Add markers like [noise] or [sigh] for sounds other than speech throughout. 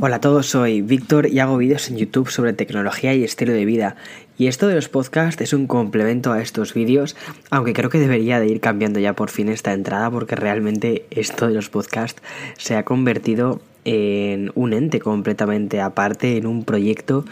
Hola a todos, soy Víctor y hago vídeos en YouTube sobre tecnología y estilo de vida. Y esto de los podcasts es un complemento a estos vídeos, aunque creo que debería de ir cambiando ya por fin esta entrada porque realmente esto de los podcasts se ha convertido en un ente completamente aparte, en un proyecto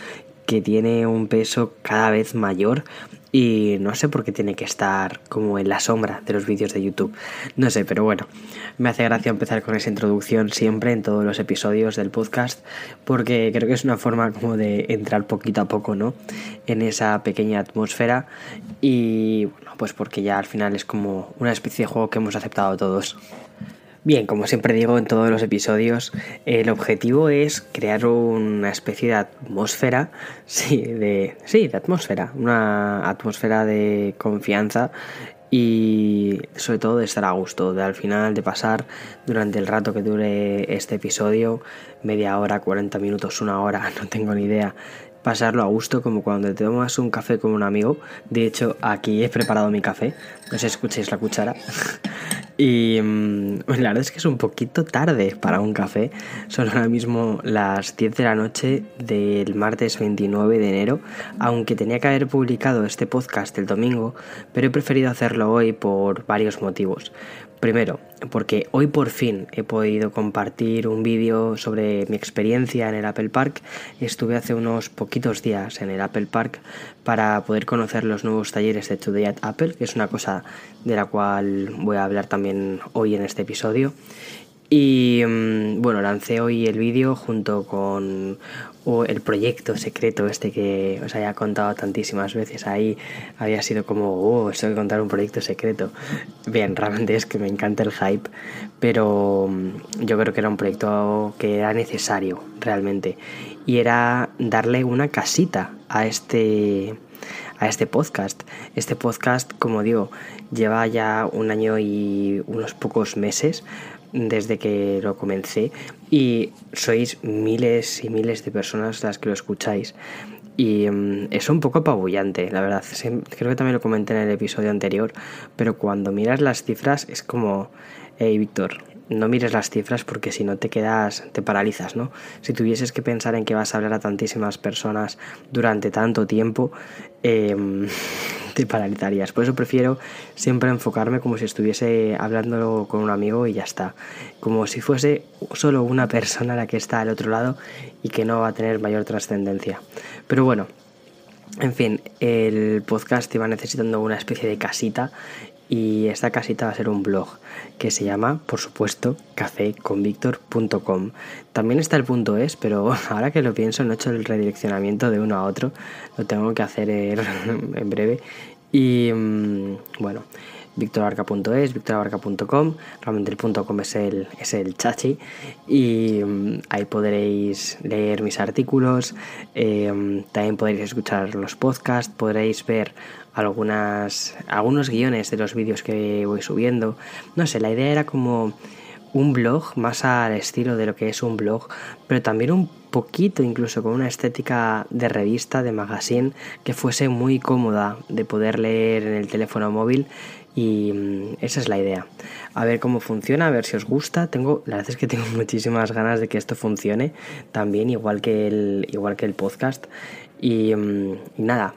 que tiene un peso cada vez mayor y no sé por qué tiene que estar como en la sombra de los vídeos de YouTube. No sé, pero bueno, me hace gracia empezar con esa introducción siempre en todos los episodios del podcast porque creo que es una forma como de entrar poquito a poco, ¿no? En esa pequeña atmósfera y bueno, pues porque ya al final es como una especie de juego que hemos aceptado todos. Bien, como siempre digo en todos los episodios, el objetivo es crear una especie de atmósfera, [laughs] sí, de, sí, de atmósfera, una atmósfera de confianza y sobre todo de estar a gusto, de al final de pasar durante el rato que dure este episodio, media hora, 40 minutos, una hora, [laughs] no tengo ni idea, pasarlo a gusto como cuando te tomas un café con un amigo. De hecho, aquí he preparado mi café, no sé si la cuchara. [laughs] Y mm, la verdad es que es un poquito tarde para un café. Son ahora mismo las 10 de la noche del martes 29 de enero, aunque tenía que haber publicado este podcast el domingo, pero he preferido hacerlo hoy por varios motivos. Primero, porque hoy por fin he podido compartir un vídeo sobre mi experiencia en el Apple Park. Estuve hace unos poquitos días en el Apple Park para poder conocer los nuevos talleres de Today at Apple, que es una cosa de la cual voy a hablar también hoy en este episodio. Y mm, bueno, lancé hoy el vídeo junto con el proyecto secreto este que os haya contado tantísimas veces. Ahí había sido como, oh, esto de contar un proyecto secreto. Bien, [laughs] realmente es que me encanta el hype, pero mm, yo creo que era un proyecto que era necesario realmente. Y era darle una casita a este a este podcast. Este podcast, como digo, lleva ya un año y unos pocos meses, desde que lo comencé y sois miles y miles de personas las que lo escucháis. Y mm, es un poco apabullante, la verdad. Creo que también lo comenté en el episodio anterior, pero cuando miras las cifras es como, hey Víctor, no mires las cifras porque si no te quedas, te paralizas, ¿no? Si tuvieses que pensar en que vas a hablar a tantísimas personas durante tanto tiempo, em, [laughs] te paralizarías. Por eso prefiero siempre enfocarme como si estuviese hablando con un amigo y ya está. Como si fuese solo una persona la que está al otro lado y que no va a tener mayor trascendencia. Pero bueno, en fin, el podcast iba necesitando una especie de casita y esta casita va a ser un blog que se llama, por supuesto, caféconvictor.com. También está el punto es, pero [laughs] ahora que lo pienso no he hecho el redireccionamiento de uno a otro, lo tengo que hacer en [laughs] breve. Y mm, bueno, victorabarca.es, victorabarca.com, realmente el .com es el, es el chachi y mm, ahí podréis leer mis artículos, eh, también podréis escuchar los podcasts, podréis ver algunas, algunos guiones de los vídeos que voy subiendo. No sé, la idea era como un blog más al estilo de lo que es un blog, pero también un poquito incluso con una estética de revista, de magazine, que fuese muy cómoda de poder leer en el teléfono móvil y mm, esa es la idea. A ver cómo funciona, a ver si os gusta. Tengo, la verdad es que tengo [laughs] muchísimas ganas de que esto funcione también, igual que el, igual que el podcast. y mm, nada,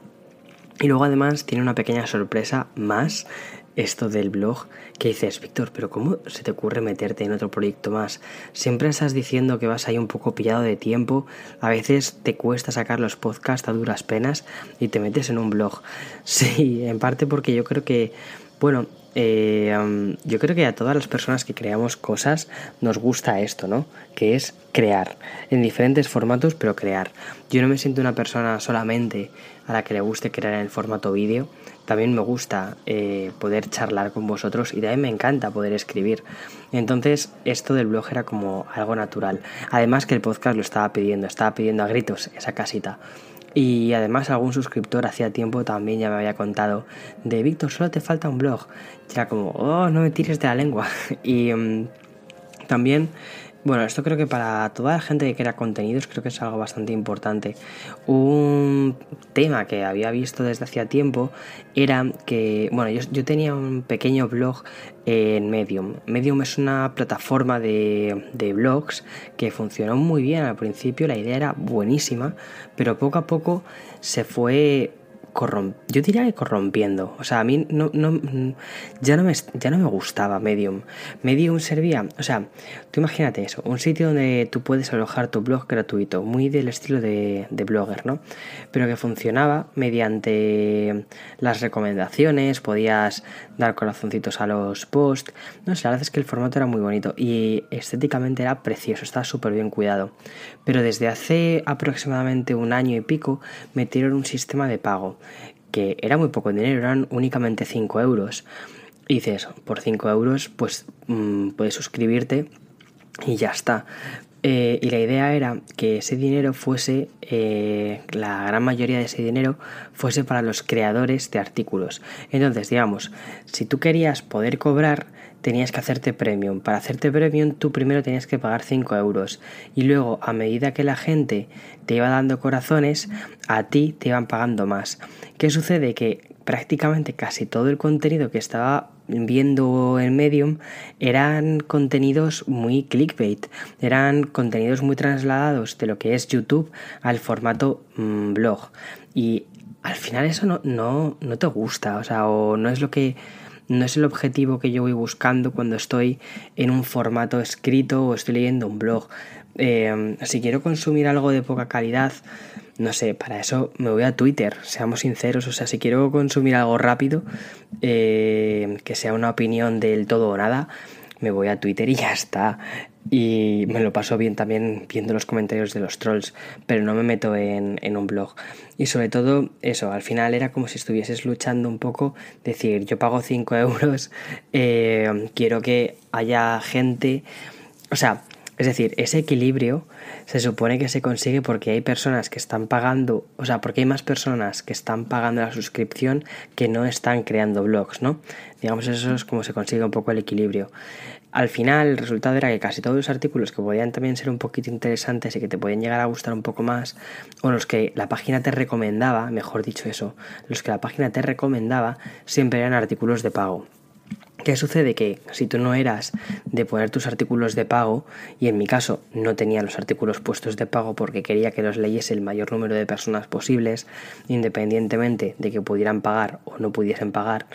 y luego además tiene una pequeña sorpresa más esto del blog que dices, Víctor, pero ¿cómo se te ocurre meterte en otro proyecto más? Siempre estás diciendo que vas ahí un poco pillado de tiempo, a veces te cuesta sacar los podcasts a duras penas y te metes en un blog. [laughs] Sí, en parte porque yo creo que, bueno, eh, yo creo que a todas las personas que creamos cosas nos gusta esto, ¿no? Que es crear, en diferentes formatos, pero crear. Yo no me siento una persona solamente a la que le guste crear en el formato vídeo, también me gusta eh, poder charlar con vosotros y también me encanta poder escribir. Entonces, esto del blog era como algo natural. Además que el podcast lo estaba pidiendo, estaba pidiendo a gritos esa casita. Y además algún suscriptor hacía tiempo también ya me había contado de Víctor, solo te falta un blog. era como, oh, no me tires de la lengua. [laughs] y mm, también Bueno, esto creo que para toda la gente que crea contenidos creo que es algo bastante importante. Un tema que había visto desde hacía tiempo era que, bueno, yo, tenía un pequeño blog en Medium. Medium es una plataforma de, de blogs que funcionó muy bien al principio, la idea era buenísima, pero poco a poco se fue yo diría que corrompiendo. O sea, a mí no, ya, no me, ya no me gustaba Medium. Medium servía, o sea, tú imagínate eso, un sitio donde tú puedes alojar tu blog gratuito, muy del estilo de, de blogger, ¿no? Pero que funcionaba mediante las recomendaciones, podías dar corazoncitos a los posts. No sé, la verdad es que el formato era muy bonito y estéticamente era precioso, estaba súper bien cuidado. Pero desde hace aproximadamente un año y pico metieron un sistema de pago que era muy poco dinero, eran únicamente 5 euros. Dices, por 5 euros, pues mm, puedes suscribirte y ya está. Eh, y la idea era que ese dinero fuese, eh, la gran mayoría de ese dinero fuese para los creadores de artículos. Entonces, digamos, si tú querías poder cobrar, tenías que hacerte premium. Para hacerte premium tú primero tenías que pagar 5 euros y luego a medida que la gente te iba dando corazones, a ti te iban pagando más. ¿Qué sucede? Que prácticamente casi todo el contenido que estaba viendo en Medium eran contenidos muy clickbait, eran contenidos muy trasladados de lo que es YouTube al formato mm, blog. Y al final eso no, no, no te gusta, o sea, o no es lo que no es el objetivo que yo voy buscando cuando estoy en un formato escrito o estoy leyendo un blog. Eh, si quiero consumir algo de poca calidad, no sé, para eso me voy a Twitter, seamos sinceros, o sea, si quiero consumir algo rápido, eh, que sea una opinión del todo o nada, me voy a Twitter y ya está. Y me lo paso bien también viendo los comentarios de los trolls, pero no me meto en, un blog. Y sobre todo eso, al final era como si estuvieses luchando un poco, decir, yo pago 5 [laughs] euros, eh, quiero que haya gente, o sea, es decir, ese equilibrio se supone que se consigue porque hay personas que están pagando, o sea, porque hay más personas que están pagando la suscripción que no están creando blogs, ¿no? Digamos, eso es como se consigue un poco el equilibrio. Al final, el resultado era que casi todos los artículos que podían también ser un poquito interesantes y que te podían llegar a gustar un poco más, o los que la página te recomendaba, mejor dicho eso, los que la página te recomendaba, siempre eran artículos de pago. ¿Qué sucede? Que si tú no eras de poner tus artículos de pago, y en mi caso no tenía los artículos puestos de pago porque quería que los leyese el mayor número de personas posibles, independientemente de que pudieran pagar o no pudiesen pagar,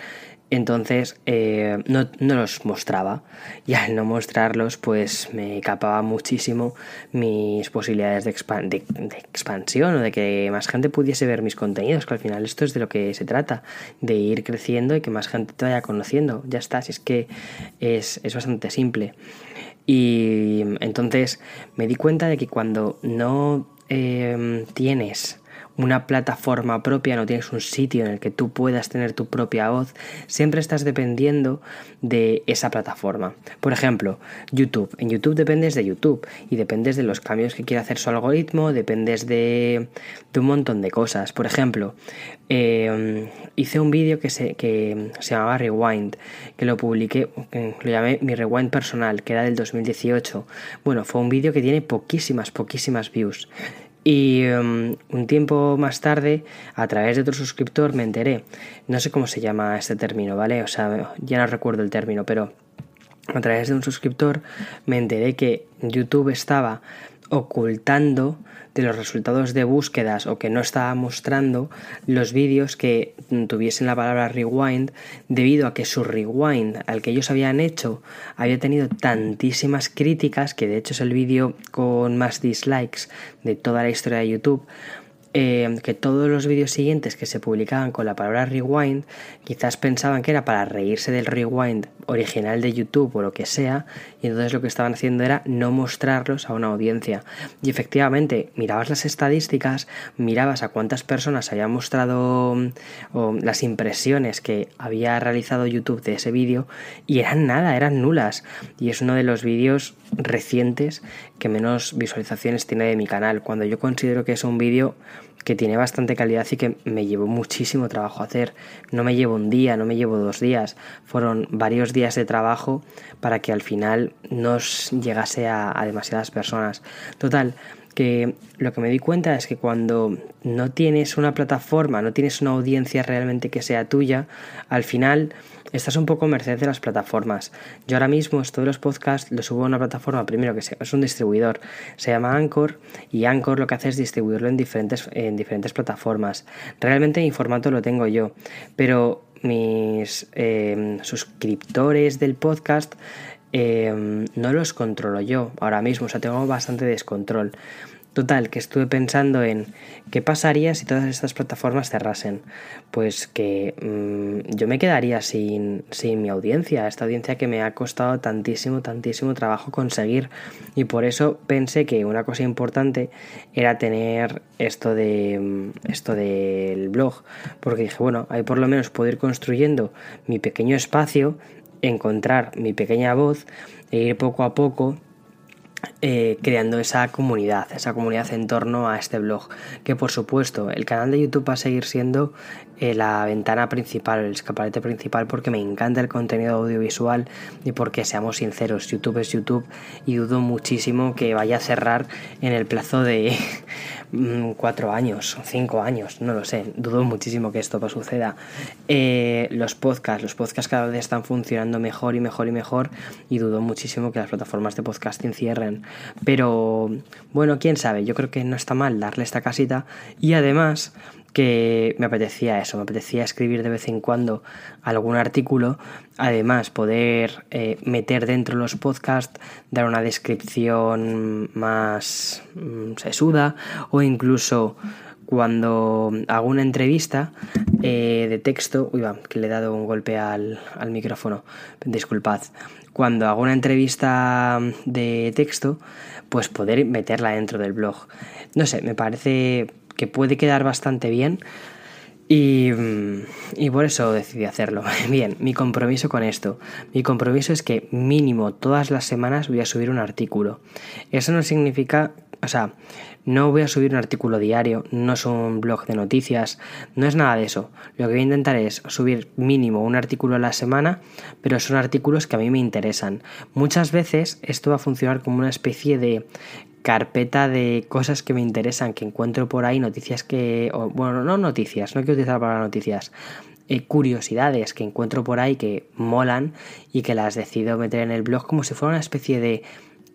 entonces eh, no, los mostraba y al no mostrarlos pues me capaba muchísimo mis posibilidades de, de, expansión o de que más gente pudiese ver mis contenidos, que al final esto es de lo que se trata, de ir creciendo y que más gente te vaya conociendo. Ya está, si es que es, es bastante simple. Y entonces me di cuenta de que cuando no eh, tienes una plataforma propia, no tienes un sitio en el que tú puedas tener tu propia voz, siempre estás dependiendo de esa plataforma. Por ejemplo, YouTube. En YouTube dependes de YouTube y dependes de los cambios que quiere hacer su algoritmo, dependes de, un montón de cosas. Por ejemplo, em, hice un vídeo que se, que se llamaba Rewind, que lo publiqué, lo llamé mi Rewind personal, que era del 2018. Bueno, fue un vídeo que tiene poquísimas, poquísimas views. Y em, un tiempo más tarde, a través de otro suscriptor, me enteré, no sé cómo se llama este término, ¿vale? O sea, ya no recuerdo el término, pero a través de un suscriptor me enteré que YouTube estaba ocultando de los resultados de búsquedas o que no estaba mostrando los vídeos que tuviesen la palabra rewind debido a que su rewind al que ellos habían hecho había tenido tantísimas críticas que de hecho es el vídeo con más dislikes de toda la historia de YouTube eh, que todos los vídeos siguientes que se publicaban con la palabra rewind quizás pensaban que era para reírse del rewind original de YouTube o lo que sea y entonces lo que estaban haciendo era no mostrarlos a una audiencia. Y efectivamente mirabas las estadísticas mirabas a cuántas personas había mostrado o las impresiones que había realizado YouTube de ese vídeo y eran nada, eran nulas. Y es uno de los vídeos recientes que menos visualizaciones tiene de mi canal. Cuando yo considero que es un vídeo que tiene bastante calidad y que me llevó muchísimo trabajo hacer. No me llevo un día, no me llevo dos días, fueron varios días de trabajo para que al final nos llegase a, a demasiadas personas. Total, que lo que me di cuenta es que cuando no tienes una plataforma, no tienes una audiencia realmente que sea tuya, al final estás un poco merced de las plataformas. Yo ahora mismo todos los podcasts los subo a una plataforma, primero que es un distribuidor, se llama Anchor y Anchor lo que hace es distribuirlo en diferentes, en diferentes plataformas. Realmente mi formato lo tengo yo, pero mis eh, suscriptores del podcast Em, no los controlo yo ahora mismo, o sea, tengo bastante descontrol. Total, que estuve pensando en qué pasaría si todas estas plataformas cerrasen. Pues que mm, yo me quedaría sin, sin mi audiencia, esta audiencia que me ha costado tantísimo, tantísimo trabajo conseguir. Y por eso pensé que una cosa importante era tener esto de mm, esto del blog. Porque dije, bueno, ahí por lo menos puedo ir construyendo mi pequeño espacio encontrar mi pequeña voz e ir poco a poco eh, creando esa comunidad, esa comunidad en torno a este blog. Que por supuesto, el canal de YouTube va a seguir siendo eh, la ventana principal, el escaparate principal, porque me encanta el contenido audiovisual y porque, seamos sinceros, YouTube es YouTube y dudo muchísimo que vaya a cerrar en el plazo de [laughs] mm, cuatro años cinco años, no lo sé, dudo muchísimo que esto suceda. Eh, los podcasts, los podcasts cada vez están funcionando mejor y mejor y mejor y dudo muchísimo que las plataformas de podcasting cierren. Pero bueno, quién sabe, yo creo que no está mal darle esta casita y además que me apetecía eso, me apetecía escribir de vez en cuando algún artículo, además poder eh, meter dentro los podcasts, dar una descripción más mm, sesuda o incluso cuando hago una entrevista eh, de texto, uy va, que le he dado un golpe al, al micrófono, disculpad, cuando hago una entrevista de texto, pues poder meterla dentro del blog. No sé, me parece que puede quedar bastante bien. Y, y, por eso decidí hacerlo. [laughs] Bien, mi compromiso con esto. Mi compromiso es que mínimo todas las semanas voy a subir un artículo. Eso no significa, o sea, no voy a subir un artículo diario, no es un blog de noticias, no es nada de eso. Lo que voy a intentar es subir mínimo un artículo a la semana, pero son artículos que a mí me interesan. Muchas veces esto va a funcionar como una especie de carpeta de cosas que me interesan, que encuentro por ahí, noticias que, bueno, no noticias, no quiero utilizar para noticias, eh, curiosidades que encuentro por ahí que molan y que las decido meter en el blog como si fuera una especie de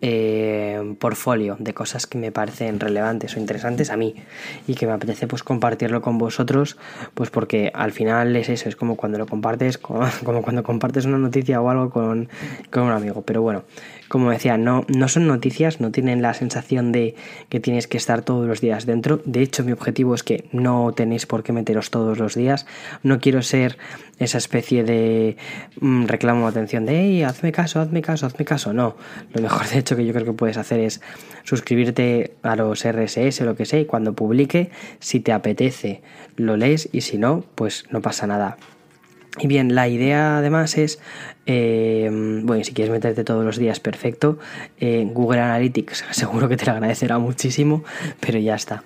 eh, portfolio de cosas que me parecen relevantes o interesantes a mí y que me apetece pues compartirlo con vosotros pues porque al final es eso es como cuando lo compartes [laughs] como, cuando compartes una noticia o algo con, con un amigo. Pero bueno como decía, no, no son noticias, no tienen la sensación de que tienes que estar todos los días dentro. De hecho, mi objetivo es que no tenéis por qué meteros todos los días. No quiero ser esa especie de mm, reclamo de atención de, hey, hazme caso, hazme caso, hazme caso. No, lo mejor de hecho que yo creo que puedes hacer es suscribirte a los RSS o lo que sea y cuando publique, si te apetece, lo lees y si no, pues no pasa nada. Y bien, la idea además es, eh, bueno, si quieres meterte todos los días, perfecto. Eh, Google Analytics [laughs] seguro que te lo agradecerá muchísimo, pero ya está.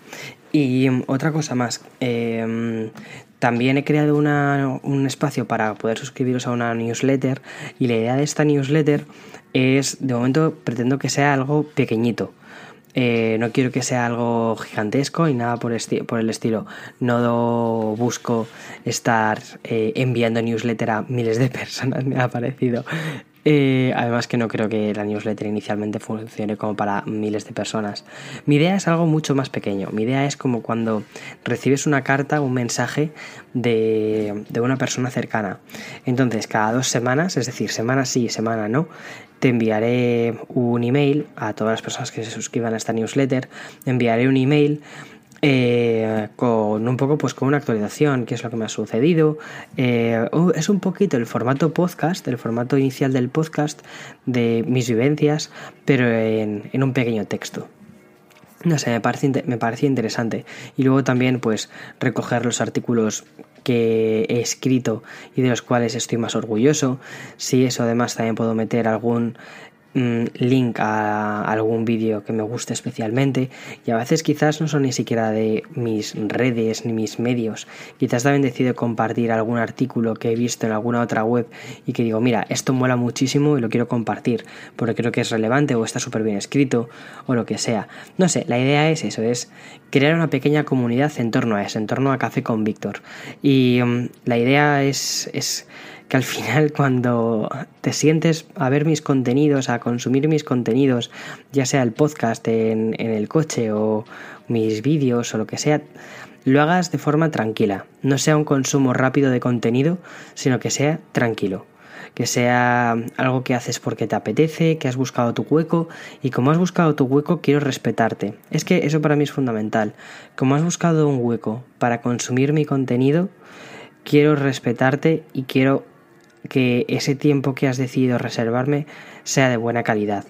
Y otra cosa más, eh, también he creado un espacio para poder suscribiros a una newsletter y la idea de esta newsletter es, de momento, pretendo que sea algo pequeñito. Eh, no quiero que sea algo gigantesco y nada por, el estilo. No busco estar eh, enviando newsletter a miles de personas, [laughs] me ha parecido. Eh, además que no creo que la newsletter inicialmente funcione como para miles de personas. Mi idea es algo mucho más pequeño. Mi idea es como cuando recibes una carta, un mensaje de, de una persona cercana. Entonces, cada dos semanas, es decir, semana sí, semana no, te enviaré un email a todas las personas que se suscriban a esta newsletter. Enviaré un email eh, con un poco pues con una actualización, qué es lo que me ha sucedido. Eh, es un poquito el formato podcast, el formato inicial del podcast de mis vivencias, pero en, en un pequeño texto. No sé, me parece, me parecía interesante. Y luego también, pues, recoger los artículos que he escrito y de los cuales estoy más orgulloso. Si eso además también puedo meter algún link a algún vídeo que me guste especialmente. Y a veces quizás no son ni siquiera de mis redes ni mis medios. Quizás también decido compartir algún artículo que he visto en alguna otra web y que digo mira esto mola muchísimo y lo quiero compartir porque creo que es relevante o está súper bien escrito o lo que sea no sé la idea es eso es crear una pequeña comunidad en torno a eso en torno a Café con Víctor. Y mm, la idea es, es que al final cuando te sientes a ver mis contenidos, a consumir mis contenidos, ya sea el podcast en, el coche o mis vídeos o lo que sea, lo hagas de forma tranquila. No sea un consumo rápido de contenido, sino que sea tranquilo. Que sea algo que haces porque te apetece, que has buscado tu hueco y como has buscado tu hueco quiero respetarte. Es que eso para mí es fundamental. Como has buscado un hueco para consumir mi contenido, quiero respetarte y quiero que ese tiempo que has decidido reservarme sea de buena calidad.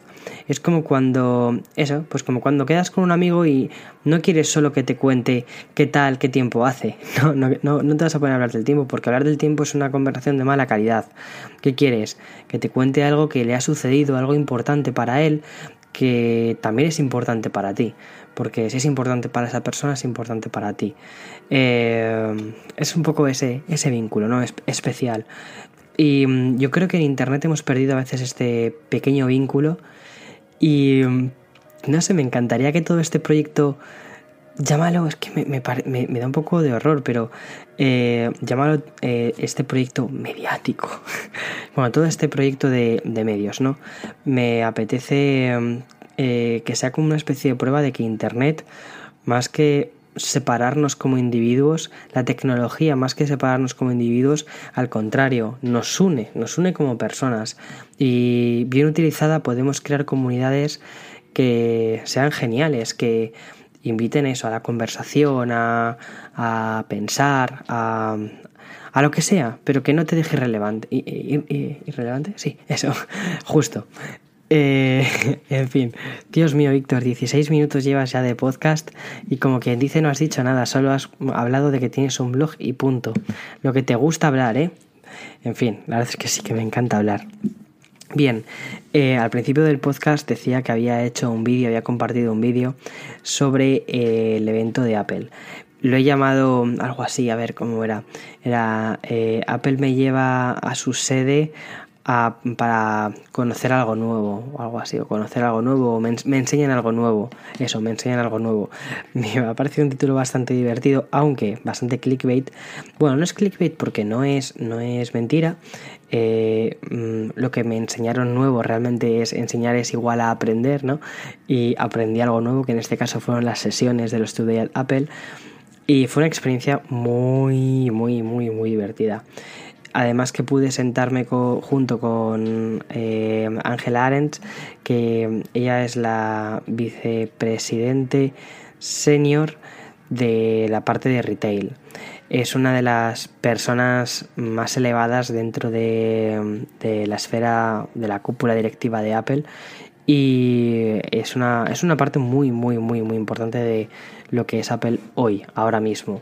Es como cuando, eso, pues como cuando quedas con un amigo y no quieres solo que te cuente qué tal, qué tiempo hace. [laughs] No, no, no, no te vas a poner a hablar del tiempo, porque hablar del tiempo es una conversación de mala calidad. ¿Qué quieres? Que te cuente algo que le ha sucedido, algo importante para él, que también es importante para ti. Porque si es importante para esa persona, es importante para ti. Eh, es un poco ese, ese vínculo, ¿no? Es especial. Y mm, yo creo que en Internet hemos perdido a veces este pequeño vínculo y mm, no sé, me encantaría que todo este proyecto, llámalo, es que me, da un poco de horror, pero eh, llámalo eh, este proyecto mediático. [laughs] bueno, todo este proyecto de, medios, ¿no? Me apetece mm, eh, que sea como una especie de prueba de que Internet, más que separarnos como individuos, la tecnología más que separarnos como individuos, al contrario, nos une, nos une como personas y bien utilizada podemos crear comunidades que sean geniales, que inviten eso a la conversación, a, a pensar, a, a lo que sea, pero que no te deje irrelevante. ¿Irrelevante? Sí, eso, [laughs] justo. Eh, [laughs] en fin, Dios mío, Víctor, 16 minutos llevas ya de podcast y como quien dice no has dicho nada, solo has hablado de que tienes un blog y punto. Lo que te gusta hablar, ¿eh? En fin, la verdad es que sí que me encanta hablar. Bien, eh, al principio del podcast decía que había hecho un vídeo, había compartido un vídeo sobre eh, el evento de Apple. Lo he llamado algo así, a ver cómo era. Era Apple me lleva a su sede para conocer algo nuevo o algo así, o conocer algo nuevo, o me, enseñan algo nuevo, eso, me enseñan algo nuevo. [laughs] Me ha parecido un título bastante divertido, aunque bastante clickbait. Bueno, no es clickbait porque no es, no es mentira. Eh, mm, lo que me enseñaron nuevo realmente es enseñar es igual a aprender, ¿no? Y aprendí algo nuevo, que en este caso fueron las sesiones de los Studio Apple. Y fue una experiencia muy, muy, muy, muy divertida. Además que pude sentarme junto con eh, Ángela Arendt, que ella es la vicepresidente senior de la parte de retail. Es una de las personas más elevadas dentro de, de la esfera de la cúpula directiva de Apple y es una, es una parte muy, muy, muy, muy importante de lo que es Apple hoy, ahora mismo.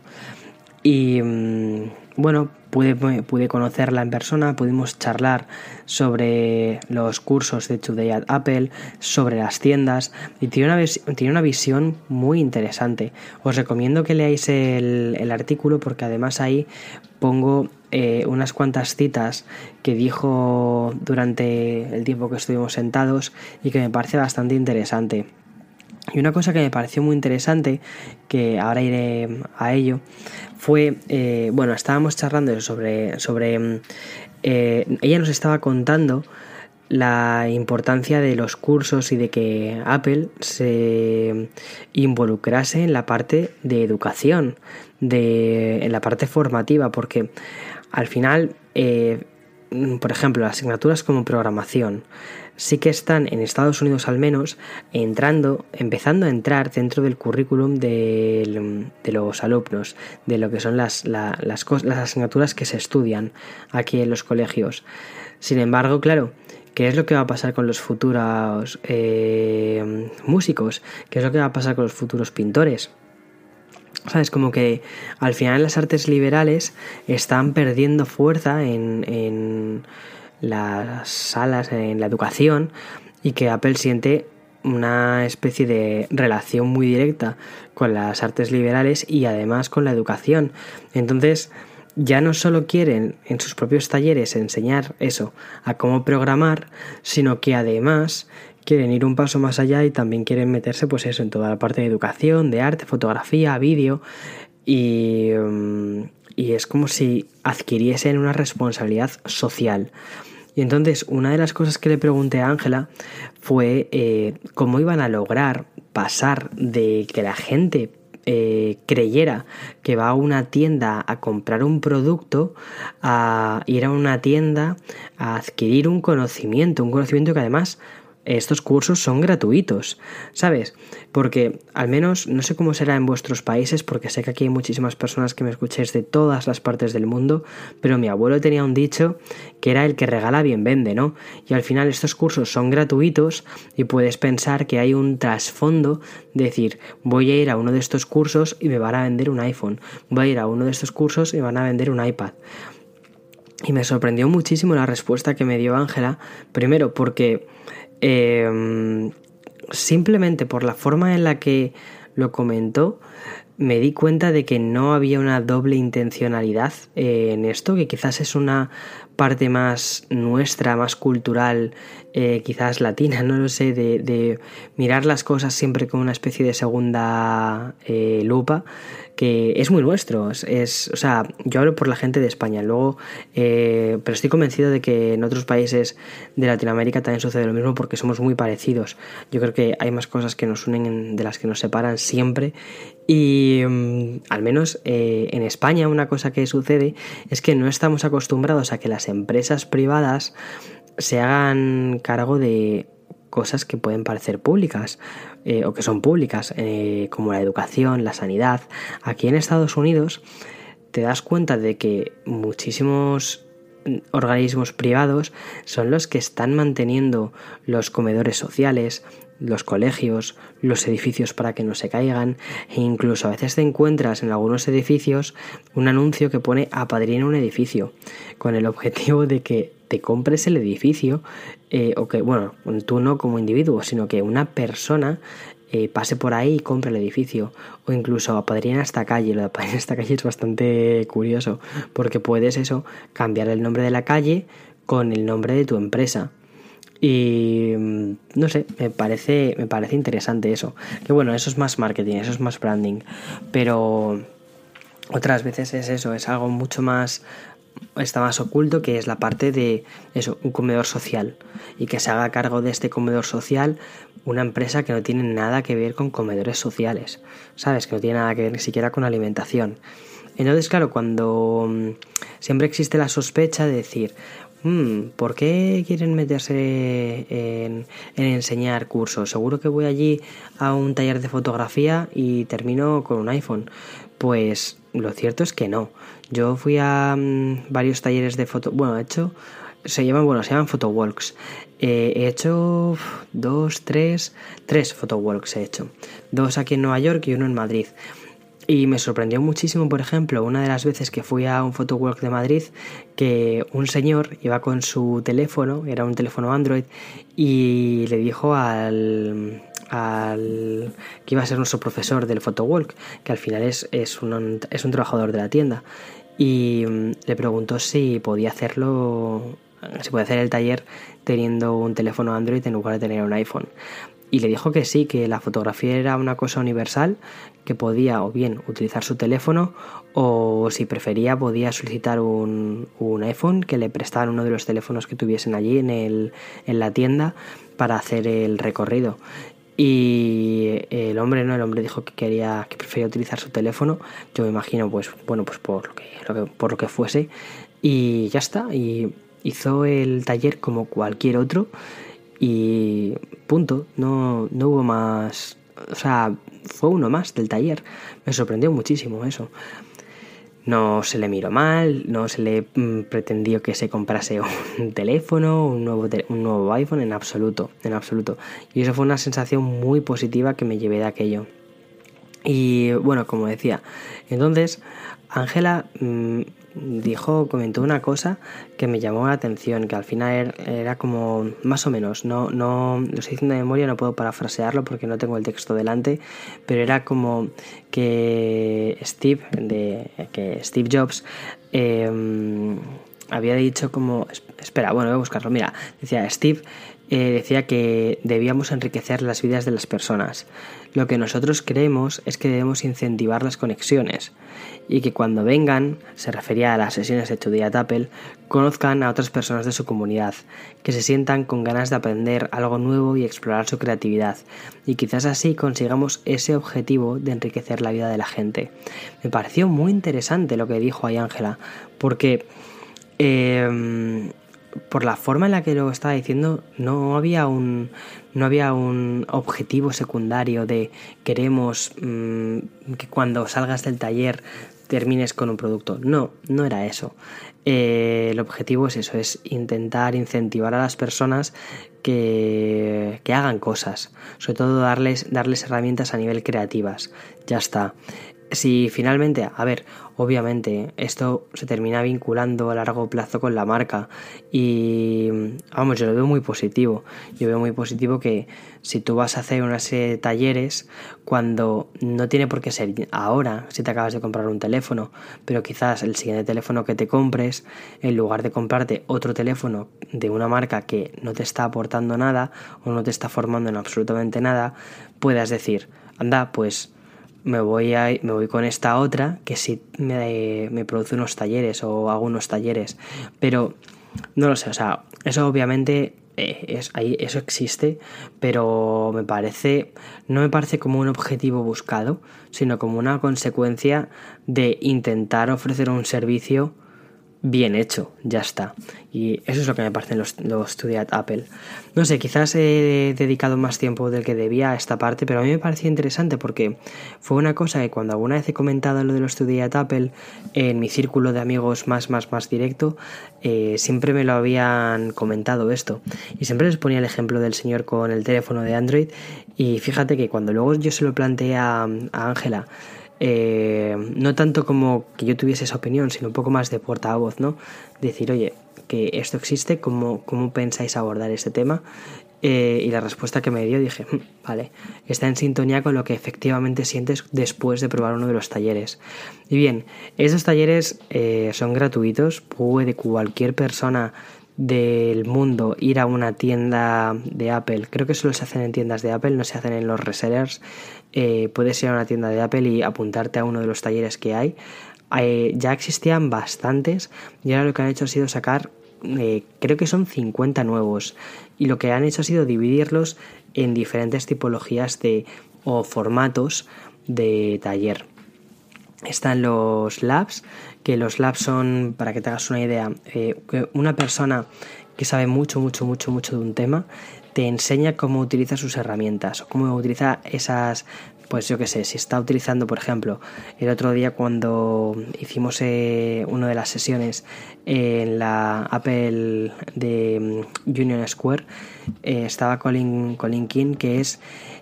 Y mm, bueno, pude, pude, conocerla en persona, pudimos charlar sobre los cursos de Today at Apple, sobre las tiendas, y tiene una, tiene una visión muy interesante. Os recomiendo que leáis el, artículo porque además ahí pongo eh, unas cuantas citas que dijo durante el tiempo que estuvimos sentados y que me parece bastante interesante. Y una cosa que me pareció muy interesante, que ahora iré a ello, fue, eh, bueno, estábamos charlando sobre, sobre mm, eh, ella nos estaba contando la importancia de los cursos y de que Apple se involucrase en la parte de educación, de, en la parte formativa, porque al final, eh, por ejemplo, asignaturas como programación, sí que están en Estados Unidos al menos entrando, empezando a entrar dentro del currículum de, los alumnos, de lo que son las, asignaturas que se estudian aquí en los colegios. Sin embargo, claro, ¿qué es lo que va a pasar con los futuros eh, músicos? ¿Qué es lo que va a pasar con los futuros pintores? ¿Sabes? Como que al final las artes liberales están perdiendo fuerza en las salas, en la educación, y que Apple siente una especie de relación muy directa con las artes liberales y además con la educación. Entonces, ya no solo quieren en sus propios talleres enseñar eso, a cómo programar, sino que además quieren ir un paso más allá y también quieren meterse pues eso en toda la parte de educación, de arte, fotografía, vídeo y, mm, y es como si adquiriesen una responsabilidad social. Y entonces una de las cosas que le pregunté a Ángela fue eh, cómo iban a lograr pasar de que la gente eh, creyera que va a una tienda a comprar un producto, a ir a una tienda a adquirir un conocimiento, un conocimiento que además estos cursos son gratuitos, ¿sabes? Porque al menos no sé cómo será en vuestros países, porque sé que aquí hay muchísimas personas que me escucháis de todas las partes del mundo, pero mi abuelo tenía un dicho que era el que regala bien vende, ¿no? Y al final estos cursos son gratuitos y puedes pensar que hay un trasfondo, decir, voy a ir a uno de estos cursos y me van a vender un iPhone, voy a ir a uno de estos cursos y me van a vender un iPad. Y me sorprendió muchísimo la respuesta que me dio Ángela, primero porque Em, simplemente por la forma en la que lo comentó, me di cuenta de que no había una doble intencionalidad en esto, que quizás es una parte más nuestra, más cultural, eh, quizás latina, [laughs] no lo sé, de, mirar las cosas siempre con una especie de segunda eh, lupa, que es muy nuestro. Es, o sea, yo hablo por la gente de España, luego, eh, pero estoy convencido de que en otros países de Latinoamérica también sucede lo mismo porque somos muy parecidos. Yo creo que hay más cosas que nos unen de las que nos separan siempre y mm, al menos en España una cosa que sucede es que no estamos acostumbrados a que las empresas privadas se hagan cargo de cosas que pueden parecer públicas eh, o que son públicas, eh, como la educación, la sanidad. Aquí en Estados Unidos te das cuenta de que muchísimos organismos privados son los que están manteniendo los comedores sociales, los colegios, los edificios para que no se caigan e incluso a veces te encuentras en algunos edificios un anuncio que pone apadrina un edificio con el objetivo de que te compres el edificio eh, o que, bueno, tú no como individuo, sino que una persona eh, pase por ahí y compre el edificio o incluso apadrina esta calle. Lo de apadrina esta calle es bastante curioso porque puedes eso, cambiar el nombre de la calle con el nombre de tu empresa. Y mm, no sé, me parece, me parece interesante eso. Que bueno, eso es más marketing, eso es más branding. Pero otras veces es eso, es algo mucho más está más oculto que es la parte de eso, un comedor social y que se haga cargo de este comedor social una empresa que no tiene nada que ver con comedores sociales, ¿sabes? Que no tiene nada que ver ni siquiera con alimentación. Entonces, claro, cuando mm, siempre existe la sospecha de decir, Hmm, ¿por qué quieren meterse en, enseñar cursos? Seguro que voy allí a un taller de fotografía y termino con un iPhone. Pues lo cierto es que no. Yo fui a mm, varios talleres de foto. Bueno, he hecho. Se llaman, bueno, se llaman photowalks. Eh, he hecho dos, tres, tres photowalks he hecho. Dos aquí en Nueva York y uno en Madrid. Y me sorprendió muchísimo, por ejemplo, una de las veces que fui a un photowalk de Madrid, que un señor iba con su teléfono, era un teléfono Android, y le dijo al, al que iba a ser nuestro profesor del photowalk, que al final es, es, un, es un trabajador de la tienda, y mm, le preguntó si podía hacerlo, si podía hacer el taller teniendo un teléfono Android en lugar de tener un iPhone y le dijo que sí, que la fotografía era una cosa universal, que podía o bien utilizar su teléfono o si prefería podía solicitar un, iPhone que le prestaran uno de los teléfonos que tuviesen allí en, el, en la tienda para hacer el recorrido. Y el hombre no, el hombre dijo que quería, que prefería utilizar su teléfono. Yo me imagino, pues, bueno, pues por lo que, lo que, por lo que fuese. Y ya está. Y hizo el taller como cualquier otro y punto, no, no hubo más, o sea, fue uno más del taller. Me sorprendió muchísimo eso. No se le miró mal, no se le mm, pretendió que se comprase [laughs] un teléfono, un nuevo, un nuevo iPhone, en absoluto, en absoluto. Y eso fue una sensación muy positiva que me llevé de aquello. Y bueno, como decía, entonces Ángela mm, dijo, comentó una cosa que me llamó la atención, que al final er, era como más o menos, no, no lo estoy diciendo de memoria, no puedo parafrasearlo porque no tengo el texto delante, pero era como que Steve, de, que Steve Jobs eh, había dicho como, espera, bueno, voy a buscarlo, mira, decía Steve eh, decía que debíamos enriquecer las vidas de las personas. Lo que nosotros creemos es que debemos incentivar las conexiones y que cuando vengan, se refería a las sesiones de Today Apple, conozcan a otras personas de su comunidad, que se sientan con ganas de aprender algo nuevo y explorar su creatividad, y quizás así consigamos ese objetivo de enriquecer la vida de la gente. Me pareció muy interesante lo que dijo ahí Ángela, porque eh, por la forma en la que lo estaba diciendo, no había un, no había un objetivo secundario de queremos mm, que cuando salgas del taller termines con un producto. No, no era eso. Eh, el objetivo es eso, es intentar incentivar a las personas que, que hagan cosas, sobre todo darles, darles herramientas a nivel creativas. Ya está si finalmente, a ver, obviamente esto se termina vinculando a largo plazo con la marca y vamos, yo lo veo muy positivo. Yo veo muy positivo que si tú vas a hacer una serie de talleres, cuando no tiene por qué ser ahora, si te acabas de comprar un teléfono, pero quizás el siguiente teléfono que te compres, en lugar de comprarte otro teléfono de una marca que no te está aportando nada o no te está formando en absolutamente nada, puedas decir, anda, pues me voy, a, me voy con esta otra que sí me, me produce unos talleres o hago unos talleres. Pero no lo sé, o sea, eso obviamente eh, es, ahí, eso existe, pero me parece, no me parece como un objetivo buscado, sino como una consecuencia de intentar ofrecer un servicio bien hecho, ya está. Y eso es lo que me parecen los, los Studiat Apple. No sé, quizás he dedicado más tiempo del que debía a esta parte, pero a mí me parecía interesante porque fue una cosa que cuando alguna vez he comentado lo de los Studiat Apple en mi círculo de amigos más, más, más directo, eh, siempre me lo habían comentado esto. Y siempre les ponía el ejemplo del señor con el teléfono de Android. Y fíjate que cuando luego yo se lo planteé a Ángela, eh, no tanto como que yo tuviese esa opinión, sino un poco más de portavoz, ¿no? Decir, oye, que esto existe, ¿cómo, cómo pensáis abordar este tema? Eh, y la respuesta que me dio dije, hm, vale, está en sintonía con lo que efectivamente sientes después de probar uno de los talleres. Y bien, esos talleres eh, son gratuitos, puede cualquier persona del mundo ir a una tienda de Apple, creo que solo se hacen en tiendas de Apple, no se hacen en los resellers, eh, puedes ir a una tienda de Apple y apuntarte a uno de los talleres que hay. Eh, ya existían bastantes y ahora lo que han hecho ha sido sacar, eh, creo que son 50 nuevos y lo que han hecho ha sido dividirlos en diferentes tipologías de o formatos de taller. Están los labs, que los labs son, para que te hagas una idea, eh, una persona que sabe mucho, mucho, mucho, mucho de un tema, te enseña cómo utiliza sus herramientas, cómo utiliza esas, pues yo qué sé, si está utilizando, por ejemplo, el otro día cuando hicimos eh, una de las sesiones en la Apple de mm, Union Square, eh, estaba Colin, Colin King, que es,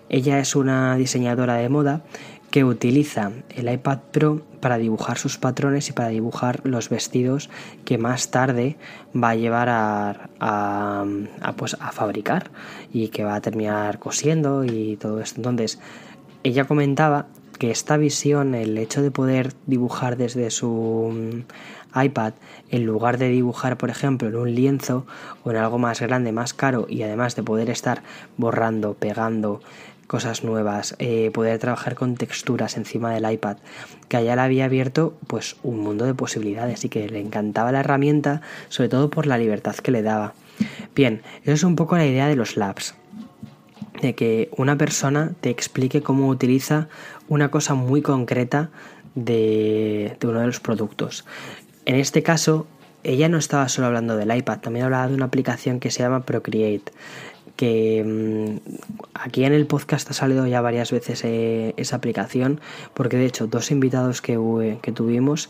ella es una diseñadora de moda que utiliza el iPad Pro para dibujar sus patrones y para dibujar los vestidos que más tarde va a llevar a, pues, a fabricar y que va a terminar cosiendo y todo esto. Entonces, ella comentaba que esta visión, el hecho de poder dibujar desde su mm, iPad, en lugar de dibujar, por ejemplo, en un lienzo o en algo más grande, más caro, y además de poder estar borrando, pegando, cosas nuevas, eh, poder trabajar con texturas encima del iPad, que allá le había abierto pues un mundo de posibilidades y que le encantaba la herramienta, sobre todo por la libertad que le daba. Bien, eso es un poco la idea de los labs, de que una persona te explique cómo utiliza una cosa muy concreta de, de uno de los productos. En este caso, ella no estaba solo hablando del iPad, también hablaba de una aplicación que se llama Procreate que mm, aquí en el podcast ha salido ya varias veces eh, esa aplicación, porque de hecho dos invitados que, que tuvimos,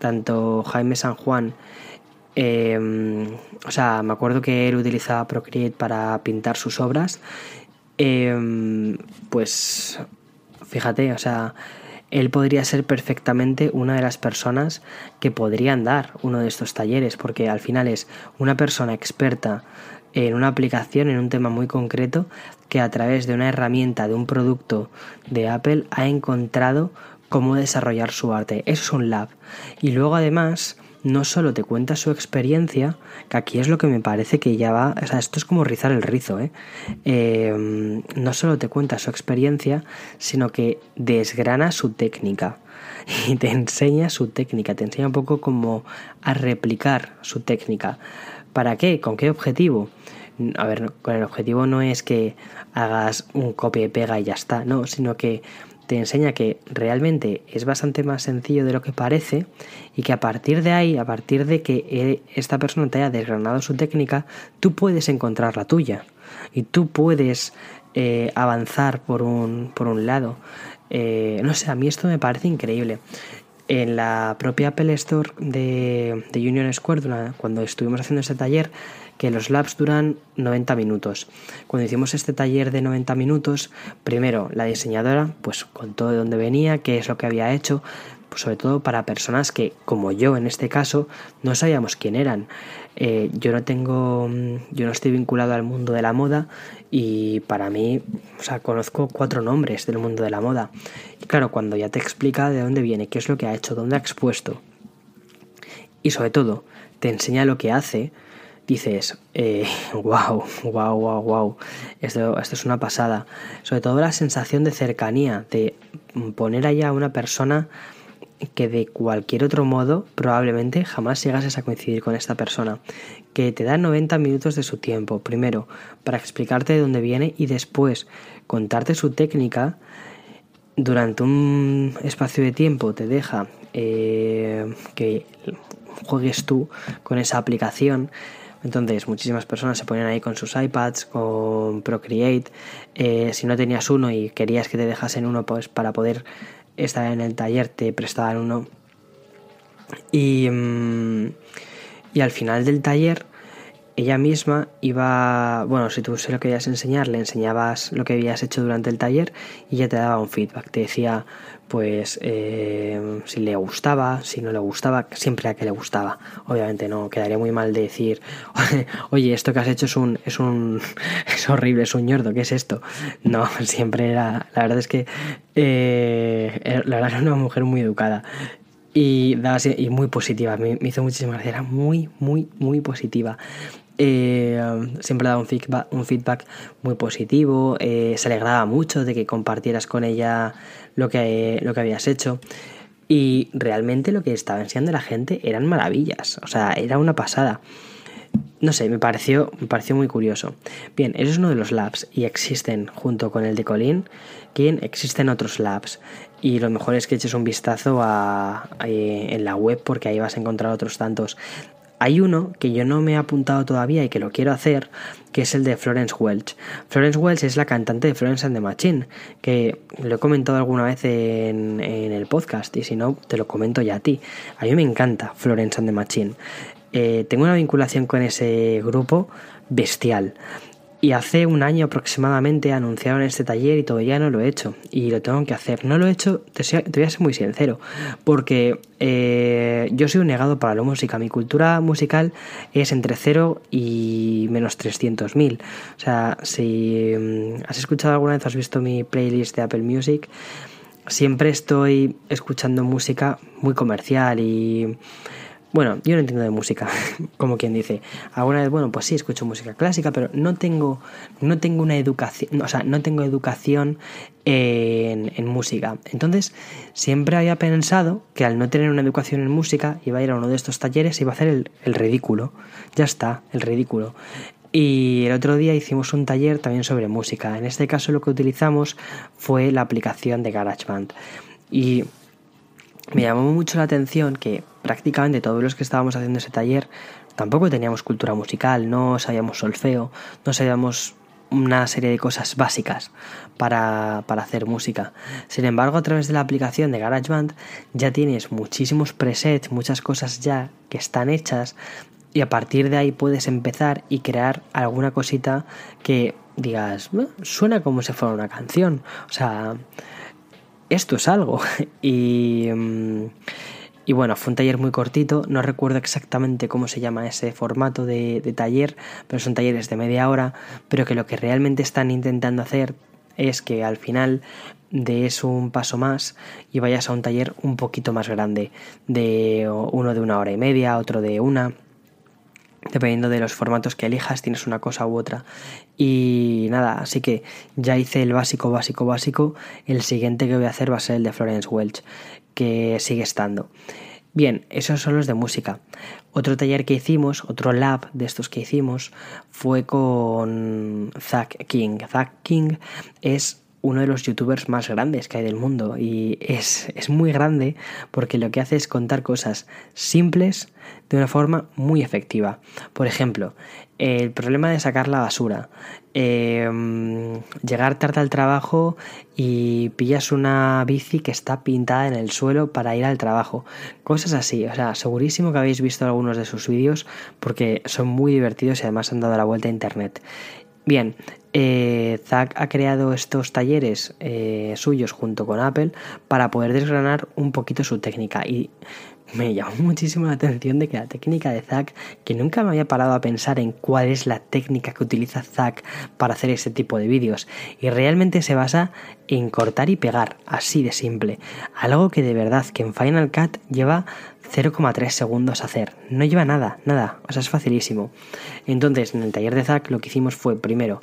tanto Jaime San Juan, em, o sea, me acuerdo que él utilizaba Procreate para pintar sus obras, em, pues fíjate, o sea, él podría ser perfectamente una de las personas que podrían dar uno de estos talleres, porque al final es una persona experta en una aplicación, en un tema muy concreto, que a través de una herramienta, de un producto de Apple, ha encontrado cómo desarrollar su arte. Eso es un lab. Y luego además no solo te cuenta su experiencia, que aquí es lo que me parece que ya va, o sea, esto es como rizar el rizo, ¿eh? eh no solo te cuenta su experiencia, sino que desgrana su técnica [laughs] y te enseña su técnica, te enseña un poco cómo a replicar su técnica. ¿Para qué? ¿Con qué objetivo? A ver, con el objetivo no es que hagas un copia y pega y ya está, no, sino que te enseña que realmente es bastante más sencillo de lo que parece y que a partir de ahí, a partir de que eh, esta persona te haya desgranado su técnica, tú puedes encontrar la tuya y tú puedes eh, avanzar por un, por un lado. Eh, no sé, a mí esto me parece increíble. En la propia Apple Store de, de Union Square, cuando estuvimos haciendo ese taller, que los labs duran 90 minutos. Cuando hicimos este taller de 90 minutos, primero la diseñadora pues contó de dónde venía, qué es lo que había hecho, sobre todo para personas que, como yo en este caso, no sabíamos quién eran. Eh, yo no tengo, yo no estoy vinculado al mundo de la moda y para mí, o sea, conozco cuatro nombres del mundo de la moda. Y claro, cuando ya te explica de dónde viene, qué es lo que ha hecho, dónde ha expuesto y sobre todo te enseña lo que hace, dices, eh, wow, wow, wow, wow, esto, esto es una pasada. Sobre todo la sensación de cercanía, de poner allá a una persona que de cualquier otro modo probablemente jamás llegases a coincidir con esta persona, que te da 90 minutos de su tiempo, primero para explicarte de dónde viene y después contarte su técnica, durante un espacio de tiempo te deja eh, que juegues tú con esa aplicación, entonces, muchísimas personas se ponían ahí con sus iPads, con Procreate. Eh, si no tenías uno y querías que te dejasen uno, pues para poder estar en el taller te prestaban uno. Y, mm, y al final del taller, ella misma iba, bueno, si tú se lo querías enseñar, le enseñabas lo que habías hecho durante el taller y ella te daba un feedback. Te decía, pues eh, si le gustaba, si no le gustaba, siempre a que le gustaba. Obviamente no, quedaría muy mal de decir, [laughs] oye, esto que has hecho es un, es un, [laughs] es horrible, es un ñordo, ¿qué es esto? No, [laughs] siempre era, la verdad es que, eh, la verdad era una mujer muy educada. Y, y muy positiva, me, hizo muchísimas gracias, era muy, muy, muy positiva. Eh, siempre daba un feedback, un feedback muy positivo, se alegraba mucho de que compartieras con ella lo que, lo que habías hecho. Y realmente lo que estaba enseñando la gente eran maravillas. O sea, era una pasada. No sé, me pareció, me pareció muy curioso. Bien, eso es uno de los labs y existen junto con el de Colin, quien existen otros labs. Y lo mejor es que eches un vistazo a, en la web porque ahí vas a encontrar otros tantos. Hay uno que yo no me he apuntado todavía y que lo quiero hacer, que es el de Florence Welch. Florence Welch es la cantante de Florence and the Machine, que lo he comentado alguna vez en, el podcast y si no, te lo comento ya a ti. A mí me encanta Florence and the Machine. Eh, tengo una vinculación con ese grupo bestial. Y hace un año aproximadamente anunciaron este taller y todavía no lo he hecho. Y lo tengo que hacer. No lo he hecho, te, voy a ser muy sincero. Porque eh, yo soy un negado para la música. Mi cultura musical es entre 0 y menos 300.000. O sea, si mm, has escuchado alguna vez, has visto mi playlist de Apple Music, siempre estoy escuchando música muy comercial y bueno, yo no entiendo de música, [laughs] como quien dice. Alguna vez, bueno, pues sí, escucho música clásica, pero no tengo, no tengo una educación, o sea, no tengo educación en, en, música. Entonces, siempre había pensado que al no tener una educación en música, iba a ir a uno de estos talleres y iba a hacer el, el ridículo. Ya está, el ridículo. Y el otro día hicimos un taller también sobre música. En este caso lo que utilizamos fue la aplicación de GarageBand. Y me llamó mucho la atención que prácticamente todos los que estábamos haciendo ese taller tampoco teníamos cultura musical, no sabíamos solfeo, no sabíamos una serie de cosas básicas para, hacer música. Sin embargo, a través de la aplicación de GarageBand ya tienes muchísimos presets, muchas cosas ya que están hechas y a partir de ahí puedes empezar y crear alguna cosita que digas, suena como si fuera una canción. O sea, esto es algo. [laughs] y, mm, y bueno, fue un taller muy cortito, no recuerdo exactamente cómo se llama ese formato de, taller, pero son talleres de media hora, pero que lo que realmente están intentando hacer es que al final des un paso más y vayas a un taller un poquito más grande, de uno de una hora y media, otro de una. Dependiendo de los formatos que elijas, tienes una cosa u otra. Y nada, así que ya hice el básico, básico, básico. El siguiente que voy a hacer va a ser el de Florence Welch, que sigue estando. Bien, esos son los de música. Otro taller que hicimos, otro lab de estos que hicimos, fue con Zack King. Zack King es uno de los youtubers más grandes que hay del mundo y es, es, muy grande porque lo que hace es contar cosas simples de una forma muy efectiva. Por ejemplo, el problema de sacar la basura, em, llegar tarde al trabajo y pillas una bici que está pintada en el suelo para ir al trabajo, cosas así, o sea, segurísimo que habéis visto algunos de sus vídeos porque son muy divertidos y además han dado la vuelta a internet. Bien, eh, ha creado estos talleres eh, suyos junto con Apple para poder desgranar un poquito su técnica y me llamó muchísimo la atención de que la técnica de Zack, que nunca me había parado a pensar en cuál es la técnica que utiliza Zack para hacer ese tipo de vídeos y realmente se basa en cortar y pegar, así de simple, algo que de verdad que en Final Cut lleva 0,3 segundos hacer. No lleva nada, nada. O sea, es facilísimo. Entonces, en el taller de Zack lo que hicimos fue, primero,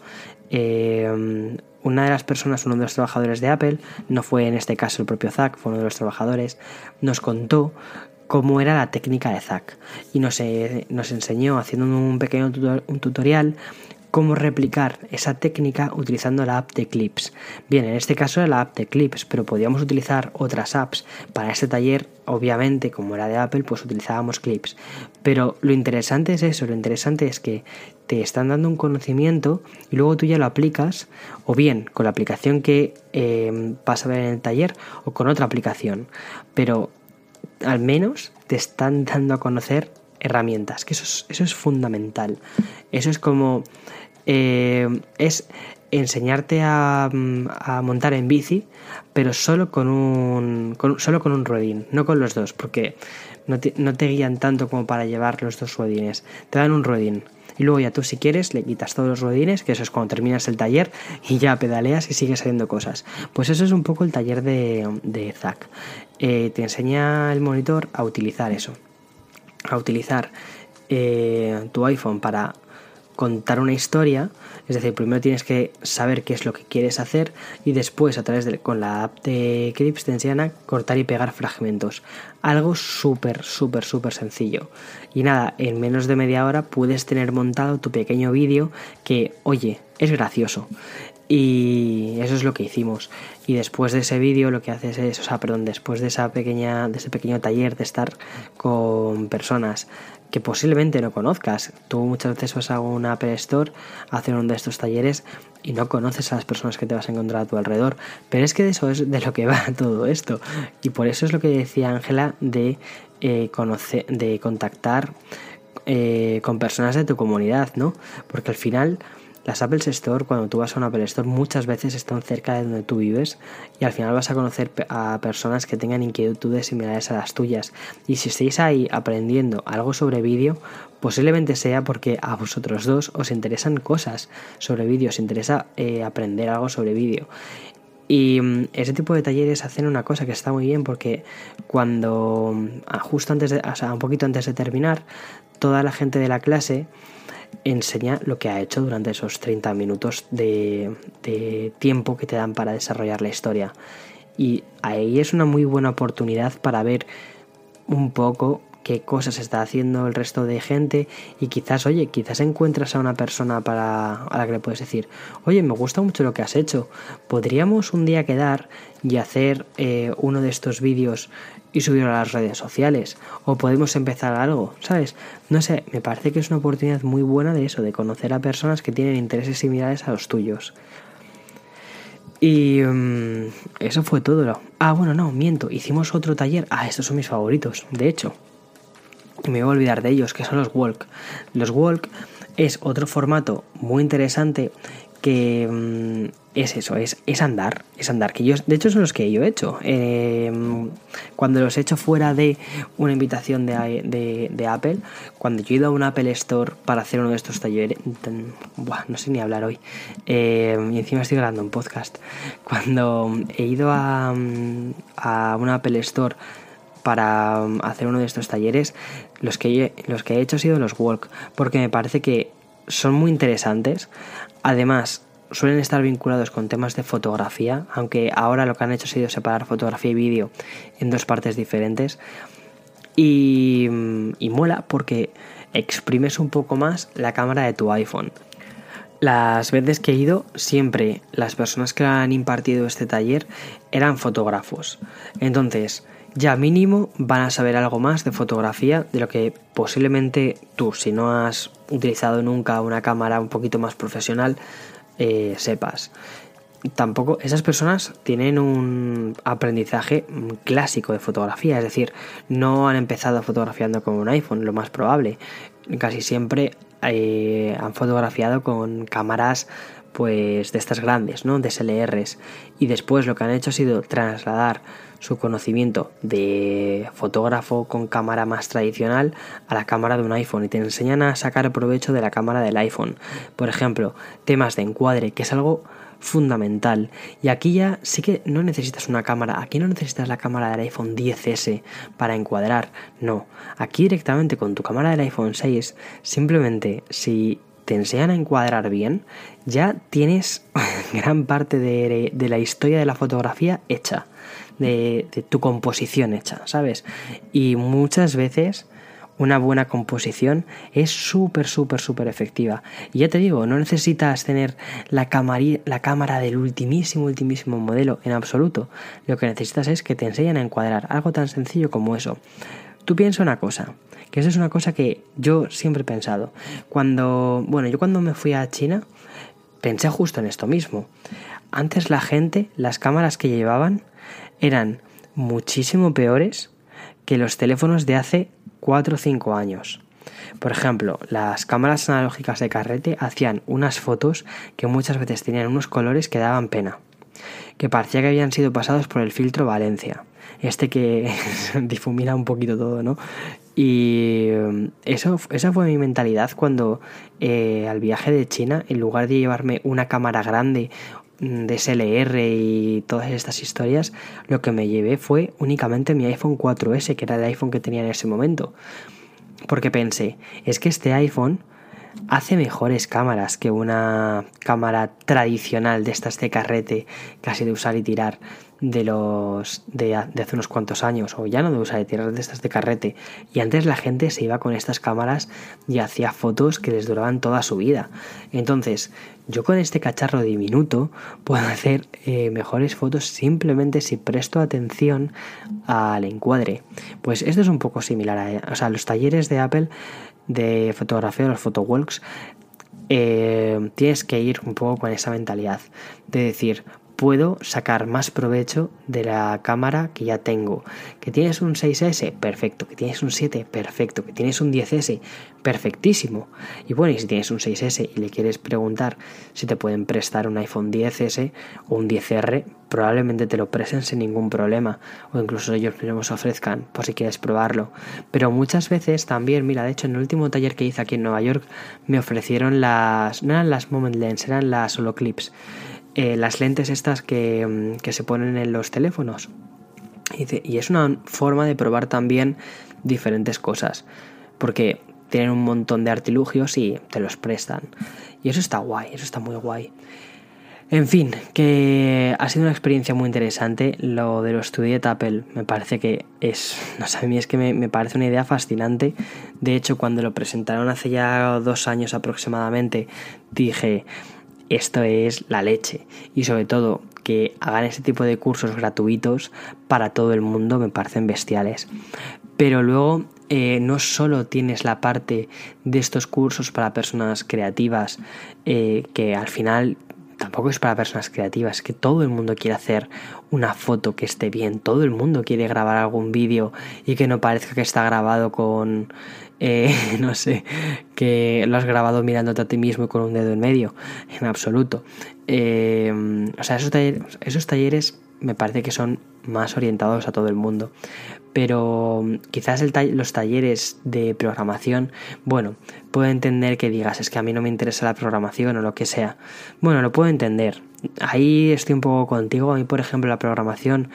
eh, una de las personas, uno de los trabajadores de Apple, no fue en este caso el propio Zack, fue uno de los trabajadores, nos contó cómo era la técnica de Zack y nos, nos enseñó haciendo un pequeño tutorial cómo replicar esa técnica utilizando la app de Clips. Bien, en este caso era la app de Clips, pero podíamos utilizar otras apps. Para este taller, obviamente, como era de Apple, pues utilizábamos Clips. Pero lo interesante es eso, lo interesante es que te están dando un conocimiento y luego tú ya lo aplicas, o bien con la aplicación que eh, vas a ver en el taller, o con otra aplicación. Pero al menos te están dando a conocer herramientas, que eso es, eso es fundamental. Eso es como... Eh, es enseñarte a, montar en bici, pero solo con un solo con un ruedín, no con los dos, porque no te, no te, guían tanto como para llevar los dos ruedines. Te dan un ruedín. Y luego ya tú si quieres le quitas todos los ruedines, que eso es cuando terminas el taller y ya pedaleas y sigues haciendo cosas. Pues eso es un poco el taller de, de Zack. Eh, te enseña el monitor a utilizar eso a utilizar eh, tu iPhone para contar una historia, es decir, primero tienes que saber qué es lo que quieres hacer y después a través de con la app de Clips te enseñan cortar y pegar fragmentos. Algo súper, súper, súper sencillo. Y nada, en menos de media hora puedes tener montado tu pequeño vídeo que, oye, es gracioso. Y eso es lo que hicimos. Y después de ese vídeo lo que haces es, o sea, perdón, después de esa pequeña, de ese pequeño taller de estar con personas que posiblemente no conozcas. Tú muchas veces vas a una Apple Store a hacer uno de estos talleres y no conoces a las personas que te vas a encontrar a tu alrededor. Pero es que de eso es de lo que va [laughs] todo esto. Y por eso es lo que decía Ángela de eh, de contactar eh, con personas de tu comunidad, ¿no? Porque al final las Apple Store, cuando tú vas a una Apple Store, muchas veces están cerca de donde tú vives y al final vas a conocer a personas que tengan inquietudes similares a las tuyas. Y si estáis ahí aprendiendo algo sobre vídeo, posiblemente sea porque a vosotros dos os interesan cosas sobre vídeo, os interesa eh, aprender algo sobre vídeo. Y mm, ese tipo de talleres hacen una cosa que está muy bien porque cuando, ah, justo antes de, o sea, un poquito antes de terminar, toda la gente de la clase enseña lo que ha hecho durante esos 30 minutos de, tiempo que te dan para desarrollar la historia. Y ahí es una muy buena oportunidad para ver un poco qué cosas está haciendo el resto de gente y quizás, oye, quizás encuentras a una persona para, a la que le puedes decir, oye, me gusta mucho lo que has hecho, podríamos un día quedar y hacer eh, uno de estos vídeos y subirlo a las redes sociales o podemos empezar algo, ¿sabes? No sé, me parece que es una oportunidad muy buena de eso, de conocer a personas que tienen intereses similares a los tuyos. Y mm, eso fue todo. Ah, bueno, no, miento. Hicimos otro taller. Ah, estos son mis favoritos, de hecho me voy a olvidar de ellos, que son los walk. Los walk es otro formato muy interesante que mm, es eso, es, es, andar, es andar. Que yo, de hecho, son los que yo he hecho. Em, cuando los he hecho fuera de una invitación de, de, Apple, cuando yo he ido a un Apple Store para hacer uno de estos talleres, buah, no sé ni hablar hoy, em, y encima estoy grabando un podcast. Cuando he ido a, a un Apple Store para hacer uno de estos talleres, los que, los que he hecho han sido los walk, porque me parece que son muy interesantes. Además, suelen estar vinculados con temas de fotografía, aunque ahora lo que han hecho ha sido separar fotografía y vídeo en dos partes diferentes. Y, mola porque exprimes un poco más la cámara de tu iPhone. Las veces que he ido, siempre las personas que han impartido este taller eran fotógrafos. Entonces, ya mínimo van a saber algo más de fotografía de lo que posiblemente tú, si no has utilizado nunca una cámara un poquito más profesional, eh, sepas. Tampoco esas personas tienen un aprendizaje clásico de fotografía, es decir, no han empezado fotografiando con un iPhone, lo más probable. Casi siempre eh, han fotografiado con cámaras pues de estas grandes, ¿no? De SLRs. Y después lo que han hecho ha sido trasladar su conocimiento de fotógrafo con cámara más tradicional a la cámara de un iPhone y te enseñan a sacar provecho de la cámara del iPhone. Por ejemplo, temas de encuadre, que es algo fundamental. Y aquí ya sí que no necesitas una cámara, aquí no necesitas la cámara del iPhone 10S para encuadrar, no. Aquí directamente con tu cámara del iPhone 6, simplemente si te enseñan a encuadrar bien, ya tienes [laughs] gran parte de, de la historia de la fotografía hecha de, tu composición hecha, ¿sabes? Y muchas veces una buena composición es súper, súper, súper efectiva. Y ya te digo, no necesitas tener la, la cámara del ultimísimo, ultimísimo modelo en absoluto. Lo que necesitas es que te enseñen a encuadrar algo tan sencillo como eso. Tú piensa una cosa, que eso es una cosa que yo siempre he pensado. Cuando, bueno, yo cuando me fui a China, pensé justo en esto mismo. Antes la gente, las cámaras que llevaban, eran muchísimo peores que los teléfonos de hace 4 o 5 años. Por ejemplo, las cámaras analógicas de carrete hacían unas fotos que muchas veces tenían unos colores que daban pena, que parecía que habían sido pasados por el filtro Valencia, este que [laughs] difumina un poquito todo, ¿no? Y eso, esa fue mi mentalidad cuando eh, al viaje de China, en lugar de llevarme una cámara grande de SLR y todas estas historias, lo que me llevé fue únicamente mi iPhone 4S, que era el iPhone que tenía en ese momento. Porque pensé, es que este iPhone hace mejores cámaras que una cámara tradicional de estas de carrete, casi de usar y tirar de los de, hace unos cuantos años, o ya no de usar y tirar de estas de carrete. Y antes la gente se iba con estas cámaras y hacía fotos que les duraban toda su vida. Entonces, yo con este cacharro diminuto puedo [laughs] hacer eh, mejores fotos simplemente si presto atención al encuadre. Pues esto es un poco similar a, o sea, los talleres de Apple de fotografía, los photowalks, eh, tienes que ir un poco con esa mentalidad de decir, puedo sacar más provecho de la cámara que ya tengo. Que tienes un 6S, perfecto. Que tienes un 7, perfecto. Que tienes un 10S, perfectísimo. Y bueno, y si tienes un 6S y le quieres preguntar si te pueden prestar un iPhone 10S o un 10R, probablemente te lo presten sin ningún problema. O incluso ellos mismos ofrezcan por si quieres probarlo. Pero muchas veces también, mira, de hecho en el último taller que hice aquí en Nueva York me ofrecieron las... No eran las Moment Lens, eran las Solo Clips eh, las lentes estas mm, que, se ponen en los teléfonos. Y, es una forma de probar también diferentes cosas. Porque tienen un montón de artilugios y te los prestan. Y eso está guay, eso está muy guay. En fin, que ha sido una experiencia muy interesante. Lo de los Studiet Apple me parece que es. No sé, a mí es que me, me, parece una idea fascinante. De hecho, cuando lo presentaron hace ya dos años aproximadamente, dije esto es la leche. Y sobre todo que hagan este tipo de cursos gratuitos para todo el mundo me parecen bestiales. Pero luego eh, no solo tienes la parte de estos cursos para personas creativas eh, que al final tampoco es para personas creativas, que todo el mundo quiere hacer una foto que esté bien, todo el mundo quiere grabar algún vídeo y que no parezca que está grabado con, eh, [laughs] no sé, que lo has grabado mirándote a ti mismo y con un dedo en medio, en absoluto. Eh, o sea, esos talleres, esos talleres me parece que son más orientados a todo el mundo. Pero quizás los talleres de programación, bueno, puedo entender que digas, es que a mí no me interesa la programación o lo que sea. Bueno, lo puedo entender. Ahí estoy un poco contigo. A mí, por ejemplo, la programación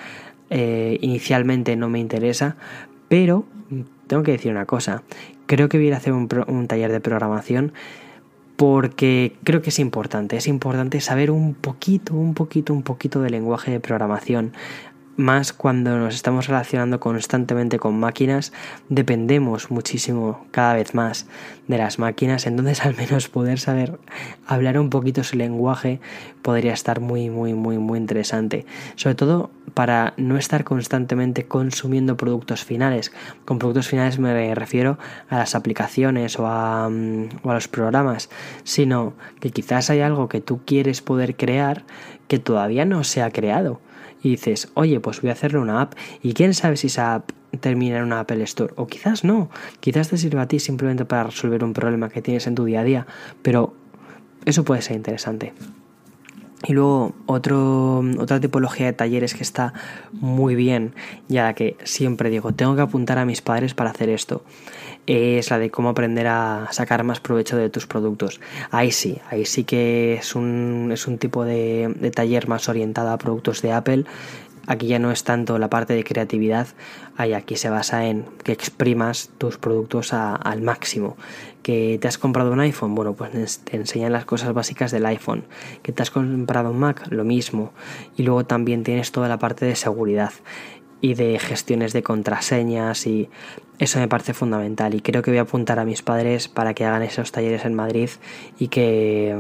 eh, inicialmente no me interesa, pero tengo que decir una cosa. Creo que voy a hacer un, un taller de programación porque creo que es importante, es importante saber un poquito, un poquito, un poquito de lenguaje de programación más cuando nos estamos relacionando constantemente con máquinas, dependemos muchísimo cada vez más de las máquinas, entonces [laughs] al menos poder saber hablar un poquito su lenguaje podría estar muy, muy, muy, muy interesante. Sobre todo para no estar constantemente consumiendo productos finales. Con productos finales me refiero a las aplicaciones o a, mm, o a los programas, sino que quizás hay algo que tú quieres poder crear que todavía no se ha creado y dices, oye, pues voy a hacerle una app y quién sabe si esa app termina en una Apple Store o quizás no, quizás te sirva a ti simplemente para resolver un problema que tienes en tu día a día, pero eso puede ser interesante. Y luego otro, otra tipología de talleres que está muy bien, ya que siempre digo, tengo que apuntar a mis padres para hacer esto, es la de cómo aprender a sacar más provecho de tus productos. Ahí sí, ahí sí que es un, es un tipo de, taller más orientado a productos de Apple aquí ya no es tanto la parte de creatividad, aquí se basa en que exprimas tus productos al máximo. Que te has comprado un iPhone, bueno, pues te enseñan las cosas básicas del iPhone. Que te has comprado un Mac, lo mismo. Y luego también tienes toda la parte de seguridad y de gestiones de contraseñas y eso me parece fundamental y creo que voy a apuntar a mis padres para que hagan esos talleres en Madrid y que,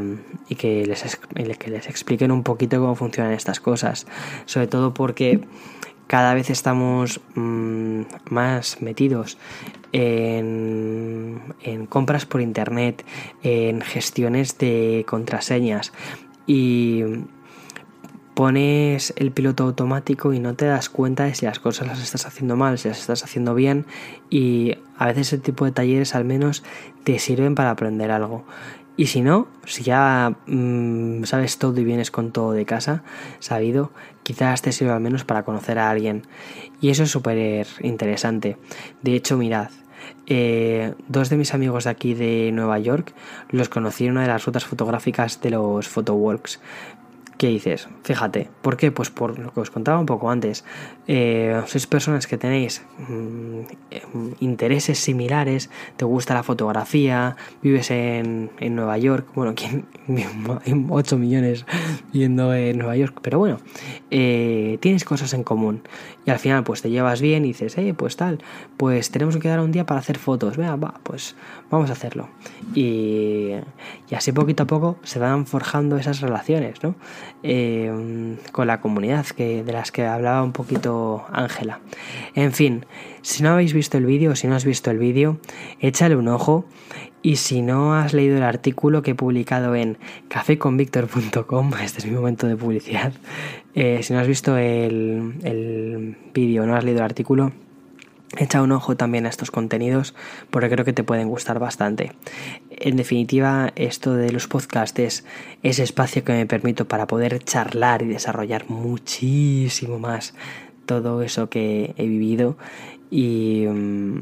y que, les, que les expliquen un poquito cómo funcionan estas cosas. Sobre todo porque cada vez estamos mm, más metidos en, en compras por internet, en gestiones de contraseñas y pones el piloto automático y no te das cuenta de si las cosas las estás haciendo mal, si las estás haciendo bien y a veces ese tipo de talleres al menos te sirven para aprender algo. Y si no, si ya mm, sabes todo y vienes con todo de casa, sabido, quizás te sirva al menos para conocer a alguien. Y eso es súper interesante. De hecho, mirad, eh, dos de mis amigos de aquí de Nueva York los conocí en una de las rutas fotográficas de los Photowalks. ¿Qué dices? Fíjate, ¿por qué? Pues por lo que os contaba un poco antes. Eh, sois personas que tenéis mm, intereses similares, te gusta la fotografía, vives en, en Nueva York. Bueno, hay [laughs] 8 millones viviendo en Nueva York, pero bueno, eh, tienes cosas en común. Y al final, pues te llevas bien y dices, eh, pues tal, pues tenemos que quedar un día para hacer fotos. Venga, va, pues vamos a hacerlo. Y, y así poquito a poco se van forjando esas relaciones, ¿no? Eh, con la comunidad que, de las que hablaba un poquito Ángela. En fin, si no habéis visto el vídeo si no has visto el vídeo, échale un ojo y si no has leído el artículo que he publicado en cafeconvictor.com, [laughs] este es mi momento de publicidad, eh, si no has visto el, el vídeo, no has leído el artículo, Echa un ojo también a estos contenidos porque creo que te pueden gustar bastante. En definitiva, esto de los podcasts es ese espacio que me permito para poder charlar y desarrollar muchísimo más todo eso que he vivido y, mm,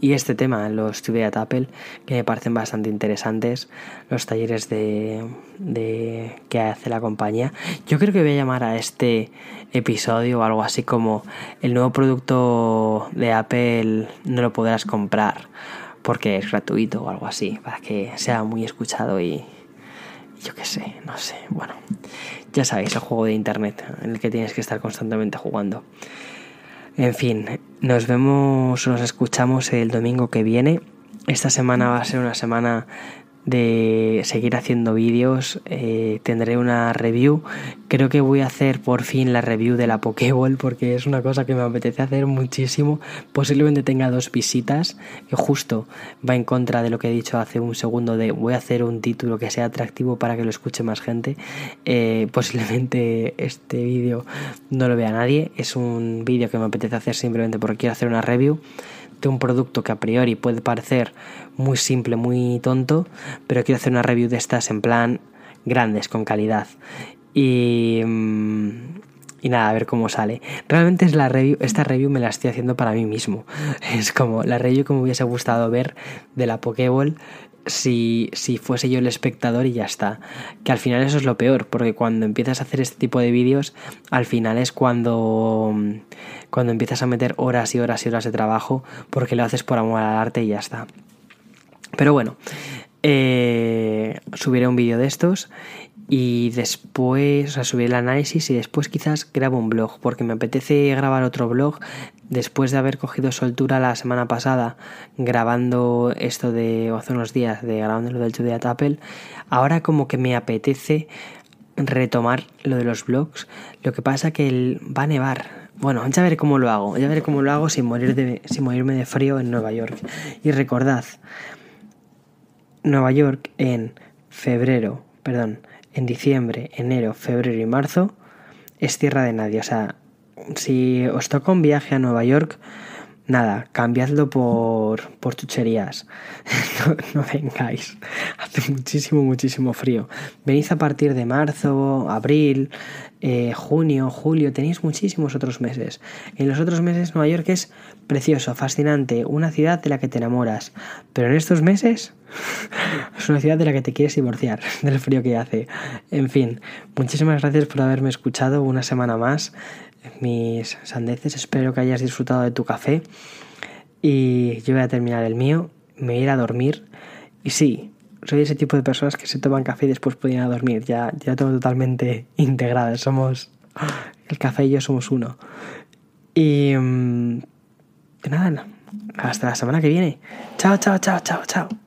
y este tema, los Studio Apple, que me parecen bastante interesantes, los talleres de, de que hace la compañía. Yo creo que voy a llamar a este episodio algo así como el nuevo producto de Apple no lo podrás comprar porque es gratuito o algo así, para que sea muy escuchado y yo qué sé, no sé. Bueno, ya sabéis, el juego de internet en el que tienes que estar constantemente jugando. En fin, nos vemos, nos escuchamos el domingo que viene. Esta semana va a ser una semana de seguir haciendo vídeos. Eh, tendré una review. Creo que voy a hacer por fin la review de la Pokéball porque es una cosa que me apetece hacer muchísimo. Posiblemente tenga dos visitas, que justo va en contra de lo que he dicho hace un segundo de voy a hacer un título que sea atractivo para que lo escuche más gente. Eh, posiblemente este vídeo no lo vea nadie. Es un vídeo que me apetece hacer simplemente porque quiero hacer una review un producto que a priori puede parecer muy simple, muy tonto, pero quiero hacer una review de estas en plan grandes, con calidad. Y, mm, y nada, a ver cómo sale. Realmente es la review, esta review me la estoy haciendo para mí mismo. [laughs] Es como la review que me hubiese gustado ver de la Pokéball si, si fuese yo el espectador y ya está. Que al final eso es lo peor, porque cuando empiezas a hacer este tipo de vídeos, al final es cuando, cuando empiezas a meter horas y horas y horas de trabajo, porque lo haces por amor al arte y ya está. Pero bueno, eh, subiré un vídeo de estos y después, o sea, subiré el análisis y después quizás grabo un blog, porque me apetece grabar otro blog después de haber cogido soltura la semana pasada grabando esto de hace unos días de grabando lo del de Apple, ahora como que me apetece retomar lo de los blogs. Lo que pasa que va a nevar. Bueno, ya veré cómo lo hago. Ya veré cómo lo hago sin de, sin morirme de frío en Nueva York. Y recordad, Nueva York en febrero, perdón, en diciembre, enero, febrero y marzo es tierra de nadie. O sea, si os toca un viaje a Nueva York, nada, cambiadlo por, por chucherías. [laughs] no, vengáis. Hace muchísimo, muchísimo frío. Venís a partir de marzo, abril, eh, junio, julio. Tenéis muchísimos otros meses. En los otros meses Nueva York es precioso, fascinante, una ciudad de la que te enamoras. Pero en estos meses [laughs] es una ciudad de la que te quieres divorciar, [laughs] del frío que hace. En fin, muchísimas gracias por haberme escuchado una semana más mis sandeces. Espero que hayas disfrutado de tu café. Y yo voy a terminar el mío. Me voy a ir a dormir. Y sí, soy ese tipo de personas que se toman café y después pueden ir a dormir. Ya, ya tengo totalmente [laughs] integrado. Somos. El café y yo somos uno. Y. Mm, nada, hasta la semana que viene. Chao, chao, chao, chao, chao.